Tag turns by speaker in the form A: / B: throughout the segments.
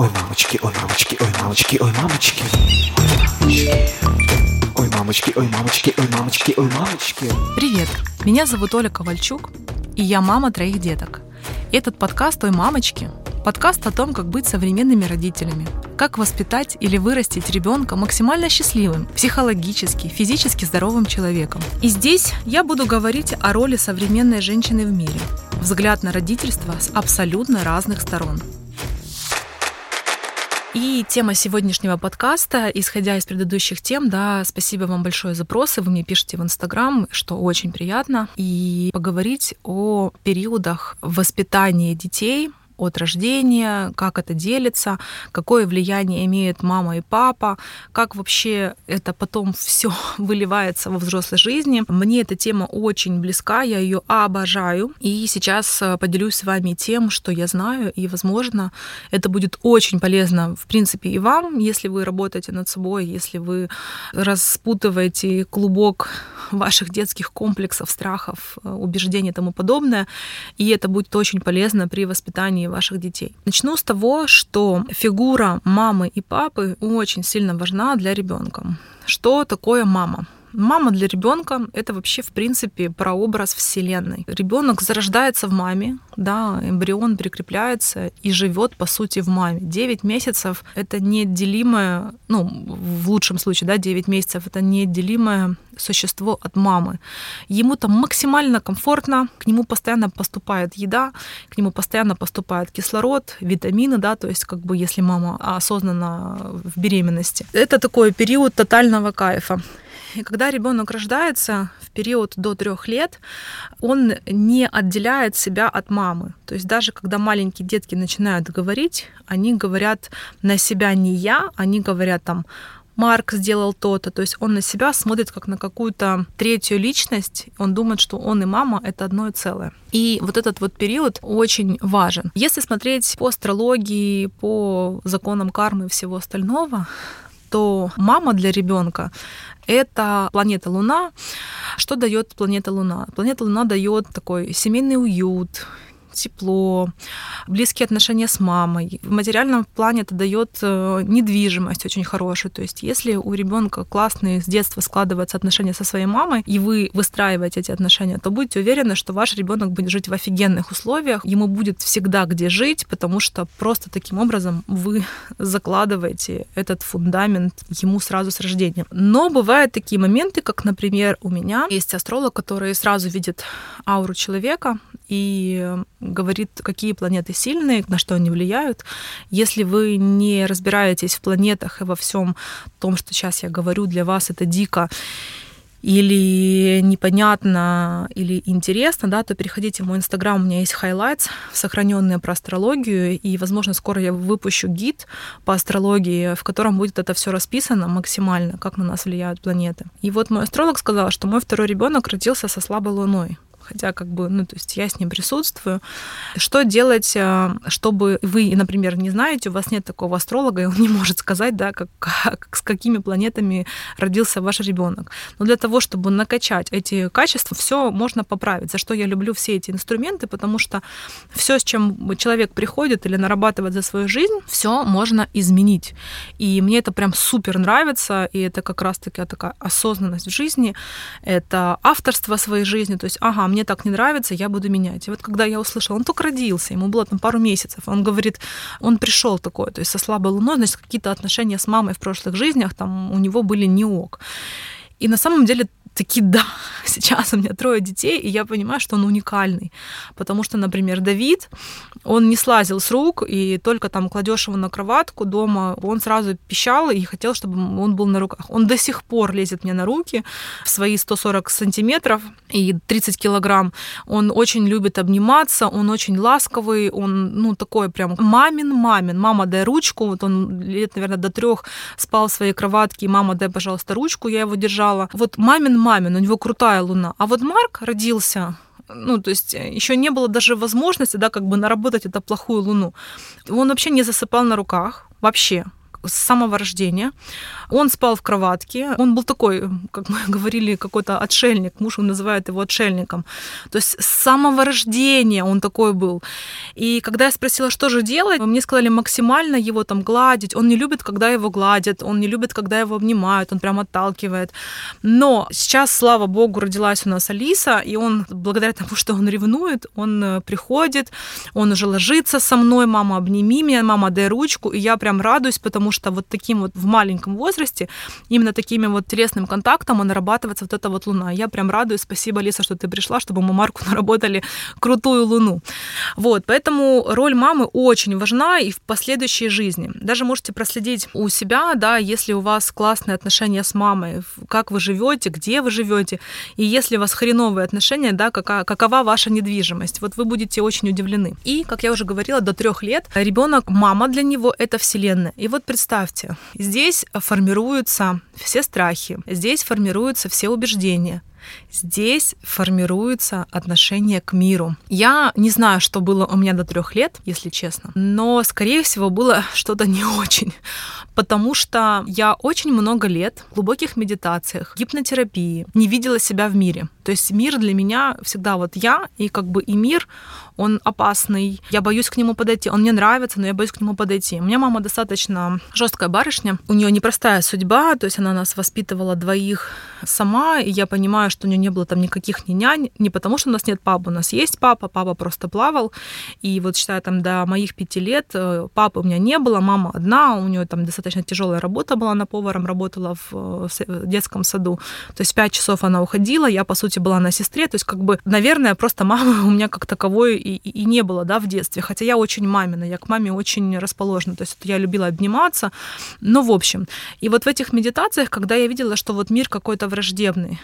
A: Ой, мамочки, ой, мамочки, ой, мамочки, ой, мамочки. Ой, мамочки, ой, мамочки, ой, мамочки, ой, мамочки.
B: Привет, меня зовут Оля Ковальчук, и я мама троих деток. Этот подкаст «Ой, мамочки» — подкаст о том, как быть современными родителями, как воспитать или вырастить ребенка максимально счастливым, психологически, физически здоровым человеком. И здесь я буду говорить о роли современной женщины в мире, взгляд на родительство с абсолютно разных сторон — и тема сегодняшнего подкаста, исходя из предыдущих тем, да, спасибо вам большое за запросы, вы мне пишете в Инстаграм, что очень приятно, и поговорить о периодах воспитания детей, от рождения, как это делится, какое влияние имеют мама и папа, как вообще это потом все выливается во взрослой жизни. Мне эта тема очень близка, я ее обожаю. И сейчас э, поделюсь с вами тем, что я знаю, и, возможно, это будет очень полезно, в принципе, и вам, если вы работаете над собой, если вы распутываете клубок ваших детских комплексов, страхов, э, убеждений и тому подобное. И это будет очень полезно при воспитании ваших детей. Начну с того, что фигура мамы и папы очень сильно важна для ребенка. Что такое мама? Мама для ребенка это вообще, в принципе, прообраз Вселенной. Ребенок зарождается в маме, да, эмбрион прикрепляется и живет, по сути, в маме. 9 месяцев это неотделимое, ну, в лучшем случае, да, 9 месяцев это неотделимое существо от мамы. Ему там максимально комфортно, к нему постоянно поступает еда, к нему постоянно поступает кислород, витамины, да, то есть как бы если мама осознанно в беременности. Это такой период тотального кайфа. И когда ребенок рождается в период до трех лет, он не отделяет себя от мамы. То есть даже когда маленькие детки начинают говорить, они говорят на себя не я, они говорят там Марк сделал то-то. То есть он на себя смотрит как на какую-то третью личность. Он думает, что он и мама — это одно и целое. И вот этот вот период очень важен. Если смотреть по астрологии, по законам кармы и всего остального, то мама для ребенка это планета Луна. Что дает планета Луна? Планета Луна дает такой семейный уют, тепло, близкие отношения с мамой. В материальном плане это дает э, недвижимость очень хорошую. То есть если у ребенка классные с детства складываются отношения со своей мамой, и вы выстраиваете эти отношения, то будьте уверены, что ваш ребенок будет жить в офигенных условиях, ему будет всегда где жить, потому что просто таким образом вы закладываете этот фундамент ему сразу с рождения. Но бывают такие моменты, как, например, у меня есть астролог, который сразу видит ауру человека и говорит, какие планеты сильные, на что они влияют. Если вы не разбираетесь в планетах и во всем том, что сейчас я говорю, для вас это дико, или непонятно, или интересно, да, то переходите в мой инстаграм, у меня есть highlights, сохраненные про астрологию, и, возможно, скоро я выпущу гид по астрологии, в котором будет это все расписано максимально, как на нас влияют планеты. И вот мой астролог сказал, что мой второй ребенок родился со слабой луной хотя как бы, ну, то есть я с ним присутствую. Что делать, э, чтобы вы, например, не знаете, у вас нет такого астролога, и он не может сказать, да, как, как, с какими планетами родился ваш ребенок. Но для того, чтобы накачать эти качества, все можно поправить, за что я люблю все эти инструменты, потому что все, с чем человек приходит или нарабатывает за свою жизнь, все можно изменить. И мне это прям супер нравится, и это как раз-таки такая осознанность в жизни, это авторство своей жизни, то есть, ага, мне мне так не нравится, я буду менять. И вот когда я услышала, он только родился, ему было там пару месяцев, он говорит, он пришел такой, то есть со слабой луной, значит, какие-то отношения с мамой в прошлых жизнях там у него были не ок. И на самом деле таки да, сейчас у меня трое детей, и я понимаю, что он уникальный. Потому что, например, Давид, он не слазил с рук, и только там кладешь его на кроватку дома, он сразу пищал и хотел, чтобы он был на руках. Он до сих пор лезет мне на руки в свои 140 сантиметров и 30 килограмм. Он очень любит обниматься, он очень ласковый, он, ну, такой прям мамин-мамин. Мама, дай ручку. Вот он лет, наверное, до трех спал в своей кроватке, и мама, дай, пожалуйста, ручку, я его держала. Вот мамин мамин, у него крутая луна. А вот Марк родился ну, то есть э, еще не было даже возможности, да, как бы наработать эту плохую луну. Он вообще не засыпал на руках, вообще с самого рождения. Он спал в кроватке. Он был такой, как мы говорили, какой-то отшельник. Муж называет его отшельником. То есть с самого рождения он такой был. И когда я спросила, что же делать, мне сказали максимально его там гладить. Он не любит, когда его гладят, он не любит, когда его обнимают, он прям отталкивает. Но сейчас, слава богу, родилась у нас Алиса, и он, благодаря тому, что он ревнует, он э, приходит, он уже ложится со мной, мама, обними меня, мама, дай ручку, и я прям радуюсь, потому что вот таким вот в маленьком возрасте, именно такими вот телесным контактом нарабатывается вот эта вот луна. Я прям радуюсь, спасибо, Лиса, что ты пришла, чтобы мы Марку наработали крутую луну. Вот, поэтому роль мамы очень важна и в последующей жизни. Даже можете проследить у себя, да, если у вас классные отношения с мамой, как вы живете, где вы живете, и если у вас хреновые отношения, да, какая, какова ваша недвижимость. Вот вы будете очень удивлены. И, как я уже говорила, до трех лет ребенок, мама для него это вселенная. И вот представьте, здесь формируются все страхи, здесь формируются все убеждения, Здесь формируется отношение к миру. Я не знаю, что было у меня до трех лет, если честно, но, скорее всего, было что-то не очень, потому что я очень много лет в глубоких медитациях, гипнотерапии не видела себя в мире. То есть мир для меня всегда вот я, и как бы и мир, он опасный, я боюсь к нему подойти, он мне нравится, но я боюсь к нему подойти. У меня мама достаточно жесткая барышня, у нее непростая судьба, то есть она нас воспитывала двоих сама, и я понимаю, что у нее не было там никаких ни нянь, не потому что у нас нет папы, у нас есть папа, папа просто плавал, и вот считаю, там до моих пяти лет э, папы у меня не было, мама одна, у нее там достаточно тяжелая работа была, она поваром работала в детском саду, то есть пять часов она уходила, я, по сути, была на сестре, то есть как бы, наверное, просто мамы у меня как таковой и, и не было, да, в детстве. Хотя я очень мамина, я к маме очень расположена. То есть я любила обниматься. Но в общем. И вот в этих медитациях, когда я видела, что вот мир какой-то враждебный,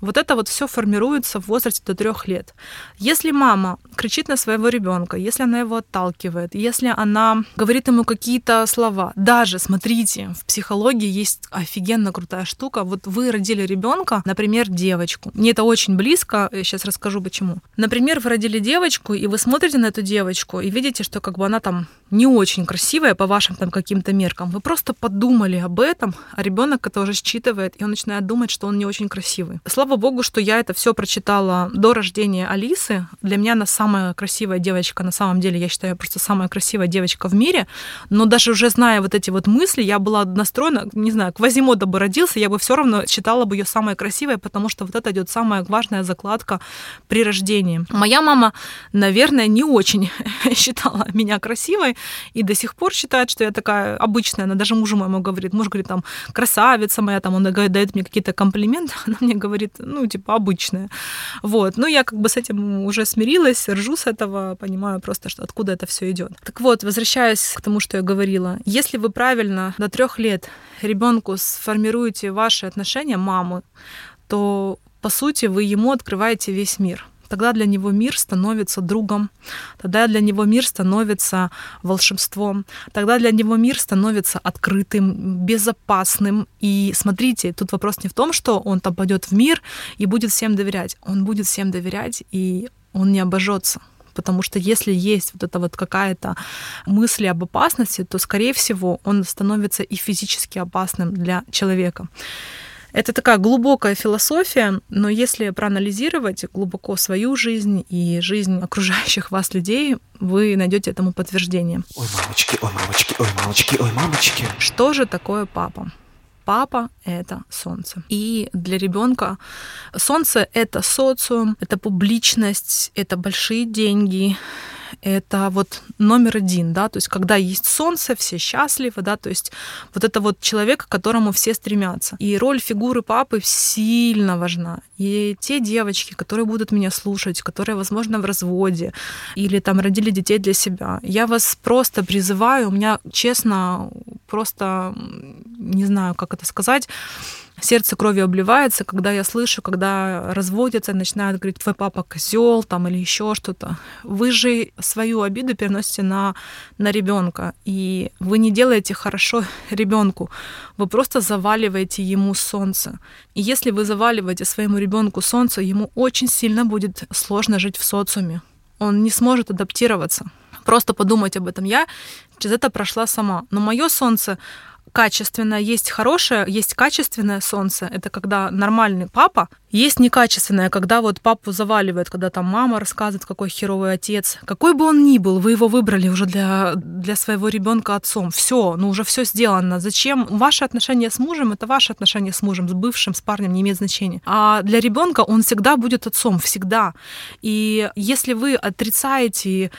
B: вот это вот все формируется в возрасте до трех лет. Если мама кричит на своего ребенка, если она его отталкивает, если она говорит ему какие-то слова, даже, смотрите, в психологии есть офигенно крутая штука. Вот вы родили ребенка, например, девочку. Мне это очень близко, я сейчас расскажу почему. Например, вы родили девочку, и вы смотрите на эту девочку и видите, что как бы она там не очень красивая по вашим там каким-то меркам. Вы просто подумали об этом, а ребенок это уже считывает, и он начинает думать, что он не очень красивый. Слава богу, что я это все прочитала до рождения Алисы. Для меня она самая красивая девочка. На самом деле, я считаю, просто самая красивая девочка в мире. Но даже уже зная вот эти вот мысли, я была настроена, не знаю, Квазимода бы родился, я бы все равно считала бы ее самой красивой, потому что вот это идет самая важная закладка при рождении. Моя мама, наверное, не очень считала меня красивой, и до сих пор считает, что я такая обычная. Она даже мужу моему говорит, муж говорит, там, красавица моя, там, он дает мне какие-то комплименты, она мне говорит, ну, типа, обычная. Вот. Ну, я как бы с этим уже смирилась, ржу с этого, понимаю просто, что откуда это все идет. Так вот, возвращаясь к тому, что я говорила, если вы правильно до трех лет ребенку сформируете ваши отношения, мамы, то по сути вы ему открываете весь мир тогда для него мир становится другом, тогда для него мир становится волшебством, тогда для него мир становится открытым, безопасным. И смотрите, тут вопрос не в том, что он там пойдет в мир и будет всем доверять. Он будет всем доверять, и он не обожжется потому что если есть вот эта вот какая-то мысль об опасности, то, скорее всего, он становится и физически опасным для человека. Это такая глубокая философия, но если проанализировать глубоко свою жизнь и жизнь окружающих вас людей, вы найдете этому подтверждение.
A: Ой, мамочки, ой, мамочки, ой, мамочки, ой, мамочки.
B: Что же такое папа? Папа — это солнце. И для ребенка солнце — это социум, это публичность, это большие деньги, это вот номер один, да, то есть когда есть солнце, все счастливы, да, то есть вот это вот человек, к которому все стремятся. И роль фигуры папы сильно важна. И те девочки, которые будут меня слушать, которые, возможно, в разводе или там родили детей для себя, я вас просто призываю, у меня, честно, просто не знаю, как это сказать, сердце кровью обливается, когда я слышу, когда разводятся, начинают говорить, твой папа козел там или еще что-то. Вы же свою обиду переносите на, на ребенка, и вы не делаете хорошо ребенку, вы просто заваливаете ему солнце. И если вы заваливаете своему ребенку солнце, ему очень сильно будет сложно жить в социуме. Он не сможет адаптироваться. Просто подумать об этом. Я через это прошла сама. Но мое солнце качественное, есть хорошее, есть качественное солнце. Это когда нормальный папа. Есть некачественное, когда вот папу заваливает, когда там мама рассказывает, какой херовый отец. Какой бы он ни был, вы его выбрали уже для, для своего ребенка отцом. Все, ну уже все сделано. Зачем? Ваши отношения с мужем это ваши отношения с мужем, с бывшим, с парнем не имеет значения. А для ребенка он всегда будет отцом, всегда. И если вы отрицаете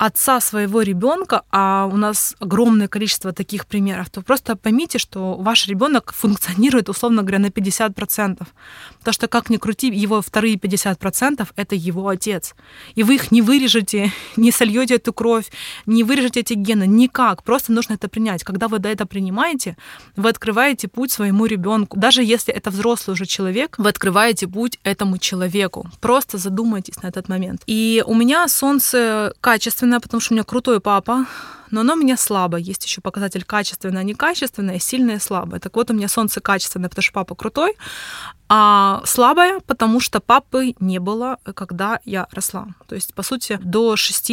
B: отца своего ребенка, а у нас огромное количество таких примеров, то просто поймите, что ваш ребенок функционирует, условно говоря, на 50%. Потому что, как ни крути, его вторые 50% — это его отец. И вы их не вырежете, не сольете эту кровь, не вырежете эти гены, никак. Просто нужно это принять. Когда вы до это принимаете, вы открываете путь своему ребенку. Даже если это взрослый уже человек, вы открываете путь этому человеку. Просто задумайтесь на этот момент. И у меня солнце качественное, качественное, потому что у меня крутой папа, но оно у меня слабое. Есть еще показатель качественное, некачественное, сильное слабое. Так вот, у меня солнце качественное, потому что папа крутой, а слабое, потому что папы не было, когда я росла. То есть, по сути, до 6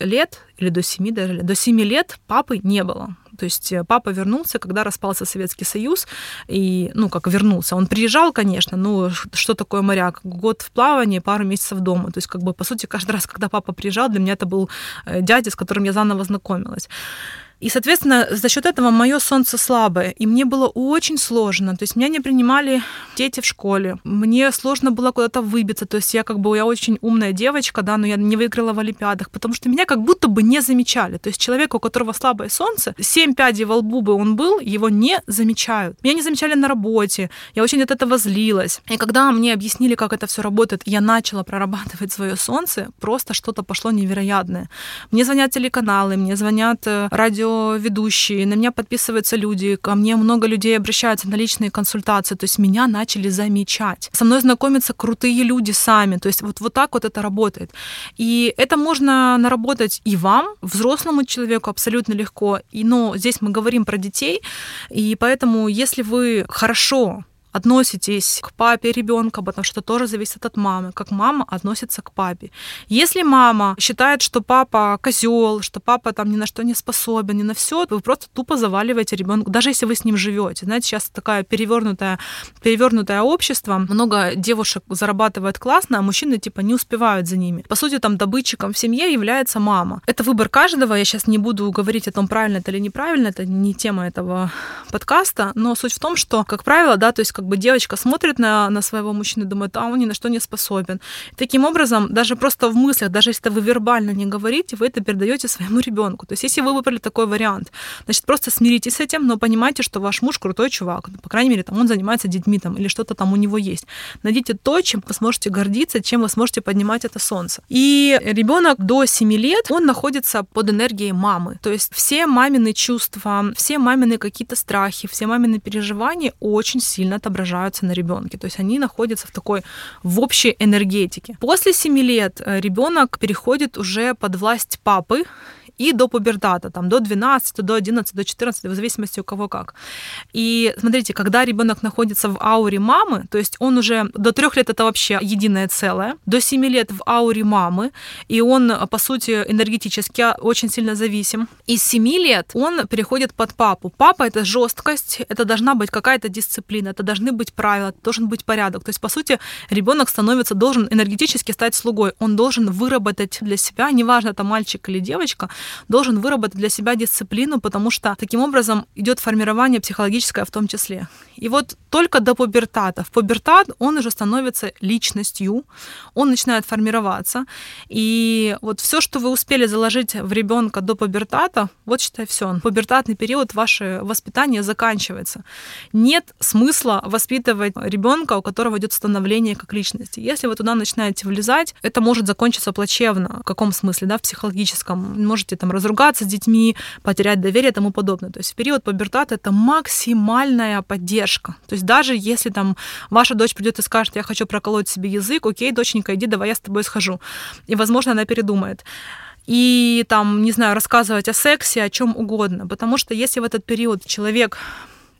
B: лет или до 7 даже, до 7 лет папы не было. То есть э, папа вернулся, когда распался Советский Союз, и, ну, как вернулся. Он приезжал, конечно, но что такое моряк? Год в плавании, пару месяцев дома. То есть, как бы, по сути, каждый раз, когда папа приезжал, для меня это был э, дядя, с которым я заново знакомилась. И, соответственно, за счет этого мое солнце слабое. И мне было очень сложно. То есть меня не принимали дети в школе. Мне сложно было куда-то выбиться. То есть я как бы, я очень умная девочка, да, но я не выиграла в Олимпиадах, потому что меня как будто бы не замечали. То есть человек, у которого слабое солнце, семь пядей во лбу бы он был, его не замечают. Меня не замечали на работе. Я очень от этого злилась. И когда мне объяснили, как это все работает, я начала прорабатывать свое солнце, просто что-то пошло невероятное. Мне звонят телеканалы, мне звонят э, радио радиоведущие, на меня подписываются люди, ко мне много людей обращаются на личные консультации, то есть меня начали замечать. Со мной знакомятся крутые люди сами, то есть вот, вот так вот это работает. И это можно наработать и вам, взрослому человеку абсолютно легко, и, но здесь мы говорим про детей, и поэтому если вы хорошо относитесь к папе ребенка, потому что тоже зависит от мамы, как мама относится к папе. Если мама считает, что папа козел, что папа там ни на что не способен, ни на все, вы просто тупо заваливаете ребенка, даже если вы с ним живете. Знаете, сейчас такая перевернутая, перевернутое общество, много девушек зарабатывает классно, а мужчины типа не успевают за ними. По сути, там добытчиком в семье является мама. Это выбор каждого, я сейчас не буду говорить о том, правильно это или неправильно, это не тема этого подкаста, но суть в том, что, как правило, да, то есть как бы девочка смотрит на, на своего мужчину и думает, а он ни на что не способен. И таким образом, даже просто в мыслях, даже если вы вербально не говорите, вы это передаете своему ребенку. То есть, если вы выбрали такой вариант, значит, просто смиритесь с этим, но понимайте, что ваш муж крутой чувак. По крайней мере, там он занимается детьми там, или что-то там у него есть. Найдите то, чем вы сможете гордиться, чем вы сможете поднимать это солнце. И ребенок до 7 лет, он находится под энергией мамы. То есть все мамины чувства, все мамины какие-то страхи, все мамины переживания очень сильно отображаются на ребенке. То есть они находятся в такой в общей энергетике. После 7 лет э, ребенок переходит уже под власть папы, и до пубертата, там, до 12, до 11, до 14, в зависимости у кого как. И смотрите, когда ребенок находится в ауре мамы, то есть он уже до трех лет это вообще единое целое, до 7 лет в ауре мамы, и он, по сути, энергетически очень сильно зависим. Из 7 лет он переходит под папу. Папа — это жесткость, это должна быть какая-то дисциплина, это должны быть правила, должен быть порядок. То есть, по сути, ребенок становится, должен энергетически стать слугой. Он должен выработать для себя, неважно, это мальчик или девочка, должен выработать для себя дисциплину, потому что таким образом идет формирование психологическое в том числе. И вот только до пубертата. В пубертат он уже становится личностью, он начинает формироваться. И вот все, что вы успели заложить в ребенка до пубертата, вот считай все. Пубертатный период ваше воспитание заканчивается. Нет смысла воспитывать ребенка, у которого идет становление как личности. Если вы туда начинаете влезать, это может закончиться плачевно. В каком смысле, да, в психологическом. Можете там разругаться с детьми, потерять доверие и тому подобное. То есть в период пубертата это максимальная поддержка. То есть даже если там ваша дочь придет и скажет, я хочу проколоть себе язык, окей, доченька, иди, давай я с тобой схожу. И, возможно, она передумает и там, не знаю, рассказывать о сексе, о чем угодно. Потому что если в этот период человек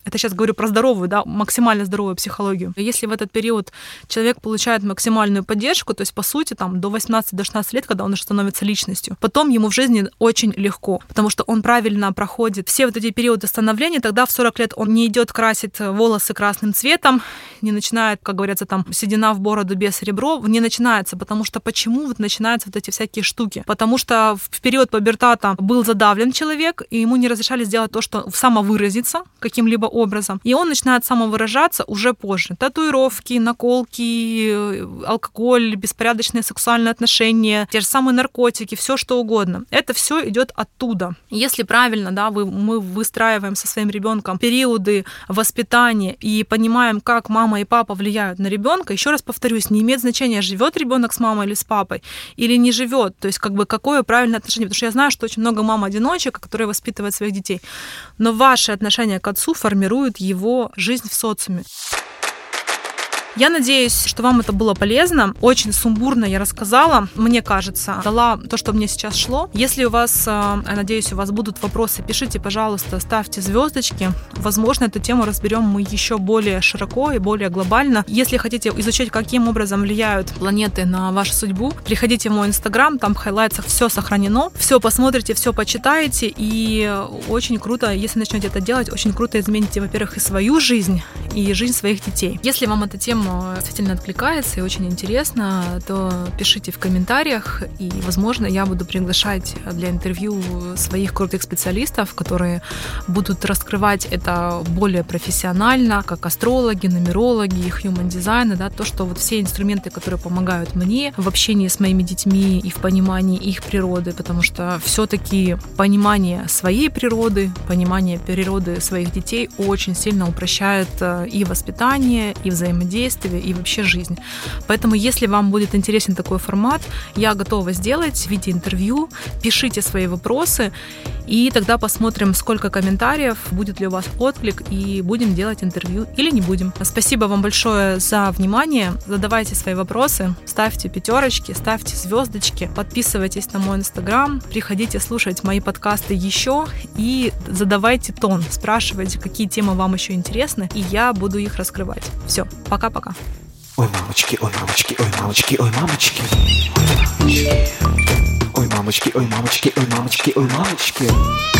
B: это сейчас говорю про здоровую, да, максимально здоровую психологию. Если в этот период человек получает максимальную поддержку, то есть, по сути, там, до 18-16 лет, когда он уже становится личностью, потом ему в жизни очень легко, потому что он правильно проходит все вот эти периоды становления, тогда в 40 лет он не идет красить волосы красным цветом, не начинает, как говорится, там, седина в бороду без ребро, не начинается, потому что почему вот начинаются вот эти всякие штуки? Потому что в период пубертата был задавлен человек, и ему не разрешали сделать то, что самовыразиться каким-либо образом. И он начинает самовыражаться уже позже. Татуировки, наколки, алкоголь, беспорядочные сексуальные отношения, те же самые наркотики, все что угодно. Это все идет оттуда. Если правильно, да, вы, мы выстраиваем со своим ребенком периоды воспитания и понимаем, как мама и папа влияют на ребенка, еще раз повторюсь, не имеет значения, живет ребенок с мамой или с папой, или не живет. То есть, как бы, какое правильное отношение. Потому что я знаю, что очень много мам-одиночек, которые воспитывают своих детей. Но ваше отношение к отцу формирует его жизнь в социуме. Я надеюсь, что вам это было полезно. Очень сумбурно я рассказала, мне кажется, дала то, что мне сейчас шло. Если у вас, э, я надеюсь, у вас будут вопросы, пишите, пожалуйста, ставьте звездочки. Возможно, эту тему разберем мы еще более широко и более глобально. Если хотите изучать, каким образом влияют планеты на вашу судьбу, приходите в мой инстаграм, там в хайлайтсах все сохранено, все посмотрите, все почитаете, и очень круто, если начнете это делать, очень круто измените, во-первых, и свою жизнь, и жизнь своих детей. Если вам эта тема действительно откликается и очень интересно, то пишите в комментариях, и, возможно, я буду приглашать для интервью своих крутых специалистов, которые будут раскрывать это более профессионально, как астрологи, нумерологи, human дизайны, да, то, что вот все инструменты, которые помогают мне в общении с моими детьми и в понимании их природы, потому что все-таки понимание своей природы, понимание природы своих детей очень сильно упрощает э, и воспитание, и взаимодействие, действия и вообще жизнь. Поэтому, если вам будет интересен такой формат, я готова сделать в виде интервью. Пишите свои вопросы, и тогда посмотрим, сколько комментариев, будет ли у вас отклик, и будем делать интервью или не будем. Спасибо вам большое за внимание. Задавайте свои вопросы, ставьте пятерочки, ставьте звездочки, подписывайтесь на мой инстаграм, приходите слушать мои подкасты еще и задавайте тон, спрашивайте, какие темы вам еще интересны, и я буду их раскрывать. Все, пока-пока пока.
A: Ой, мамочки, ой, мамочки, ой, мамочки, ой, мамочки. Ой, мамочки, ой, мамочки, ой, мамочки, ой, мамочки, ой, мамочки.